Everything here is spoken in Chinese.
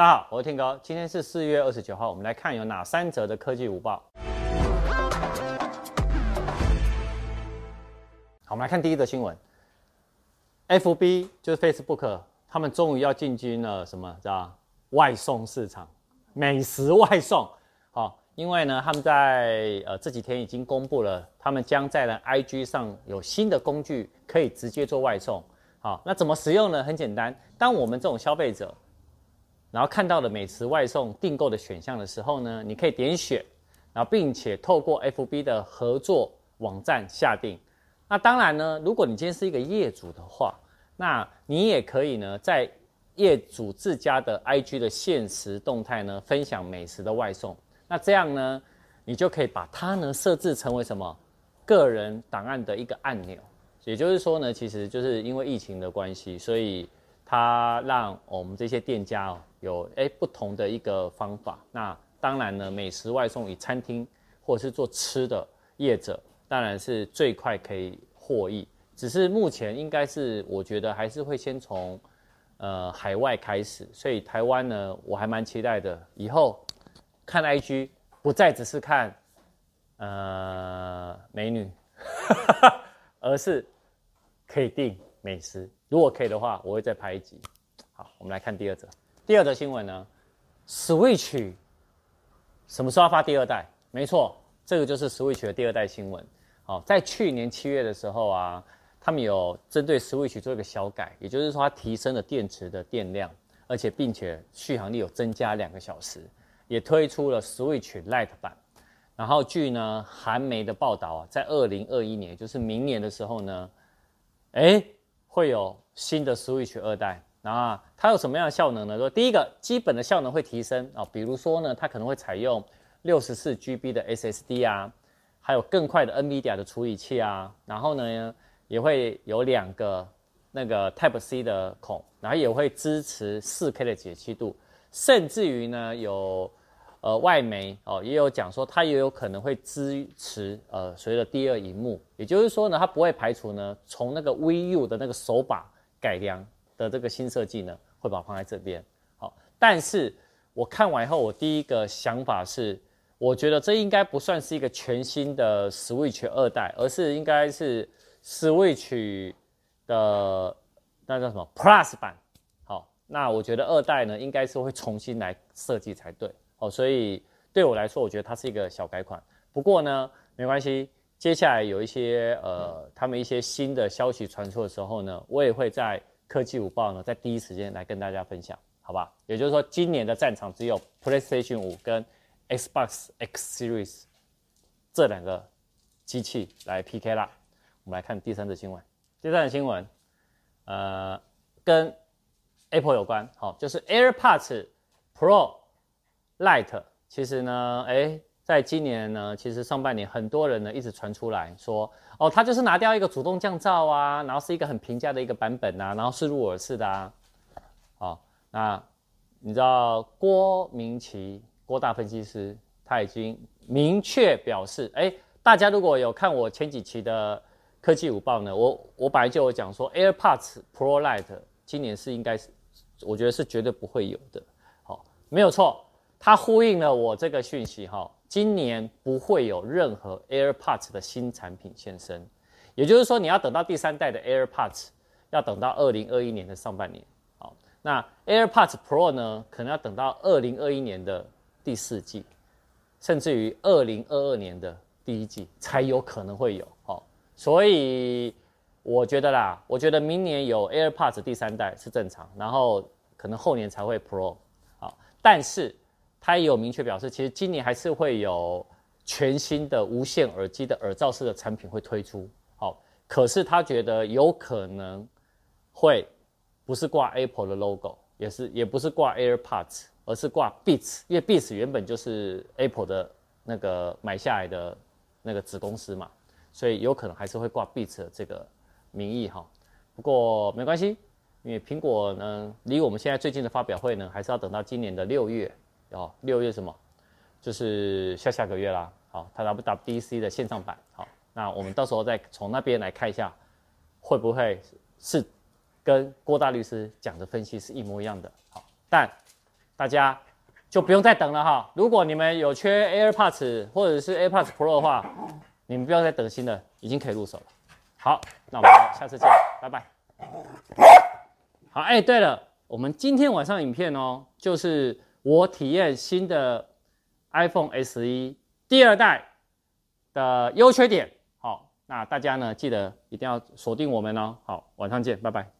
大家好，我是天哥，今天是四月二十九号，我们来看有哪三则的科技午报。好，我们来看第一则新闻，FB 就是 Facebook，他们终于要进军了什么？知道外送市场，美食外送。好，因为呢，他们在呃这几天已经公布了，他们将在呢 IG 上有新的工具可以直接做外送。好，那怎么使用呢？很简单，当我们这种消费者。然后看到了美食外送订购的选项的时候呢，你可以点选，然后并且透过 FB 的合作网站下订。那当然呢，如果你今天是一个业主的话，那你也可以呢在业主自家的 IG 的限时动态呢分享美食的外送。那这样呢，你就可以把它呢设置成为什么个人档案的一个按钮。也就是说呢，其实就是因为疫情的关系，所以。它让我们这些店家哦有诶不同的一个方法。那当然呢，美食外送与餐厅或者是做吃的业者，当然是最快可以获益。只是目前应该是我觉得还是会先从呃海外开始。所以台湾呢，我还蛮期待的。以后看 IG 不再只是看呃美女，而是可以订美食。如果可以的话，我会再拍一集。好，我们来看第二则。第二则新闻呢，Switch 什么时候要发第二代？没错，这个就是 Switch 的第二代新闻。好，在去年七月的时候啊，他们有针对 Switch 做一个小改，也就是说它提升了电池的电量，而且并且续航力有增加两个小时，也推出了 Switch Lite 版。然后据呢韩媒的报道啊，在二零二一年，就是明年的时候呢，哎。会有新的 Switch 二代，那它有什么样的效能呢？说第一个基本的效能会提升啊，比如说呢，它可能会采用六十四 GB 的 SSD 啊，还有更快的 NVIDIA 的处理器啊，然后呢也会有两个那个 Type C 的孔，然后也会支持四 K 的解析度，甚至于呢有。呃，外媒哦也有讲说，它也有可能会支持呃随着第二荧幕，也就是说呢，它不会排除呢从那个 VU 的那个手把改良的这个新设计呢，会把它放在这边。好，但是我看完以后，我第一个想法是，我觉得这应该不算是一个全新的 Switch 二代，而是应该是 Switch 的那叫什么 Plus 版。好，那我觉得二代呢，应该是会重新来设计才对。哦，所以对我来说，我觉得它是一个小改款。不过呢，没关系。接下来有一些呃，他们一些新的消息传出的时候呢，我也会在科技午报呢，在第一时间来跟大家分享，好吧？也就是说，今年的战场只有 PlayStation 5跟 Xbox X Series 这两个机器来 PK 啦。我们来看第三则新闻。第三则新闻，呃，跟 Apple 有关，好，就是 AirPods Pro。Lite 其实呢，哎，在今年呢，其实上半年很多人呢一直传出来说，哦，它就是拿掉一个主动降噪啊，然后是一个很平价的一个版本啊，然后是入耳式的啊，好、那你知道郭明奇郭大分析师他已经明确表示，哎，大家如果有看我前几期的科技午报呢，我我本来就有讲说 AirPods Pro Lite 今年是应该是，我觉得是绝对不会有的，好、哦，没有错。它呼应了我这个讯息哈，今年不会有任何 AirPods 的新产品现身，也就是说你要等到第三代的 AirPods，要等到二零二一年的上半年，好，那 AirPods Pro 呢，可能要等到二零二一年的第四季，甚至于二零二二年的第一季才有可能会有，好，所以我觉得啦，我觉得明年有 AirPods 第三代是正常，然后可能后年才会 Pro，好，但是。他也有明确表示，其实今年还是会有全新的无线耳机的耳罩式的产品会推出。好，可是他觉得有可能会不是挂 Apple 的 logo，也是也不是挂 AirPods，而是挂 Beats，因为 Beats 原本就是 Apple 的那个买下来的那个子公司嘛，所以有可能还是会挂 Beats 的这个名义哈。不过没关系，因为苹果呢离我们现在最近的发表会呢，还是要等到今年的六月。哦，六月什么？就是下下个月啦。好，它 WWDC 的线上版。好，那我们到时候再从那边来看一下，会不会是跟郭大律师讲的分析是一模一样的？好，但大家就不用再等了哈。如果你们有缺 AirPods 或者是 AirPods Pro 的话，你们不要再等新的，已经可以入手了。好，那我们下次见，拜拜。好，哎，对了，我们今天晚上影片哦，就是我体验新的 iPhone SE 第二代的优缺点。好，那大家呢记得一定要锁定我们哦。好，晚上见，拜拜。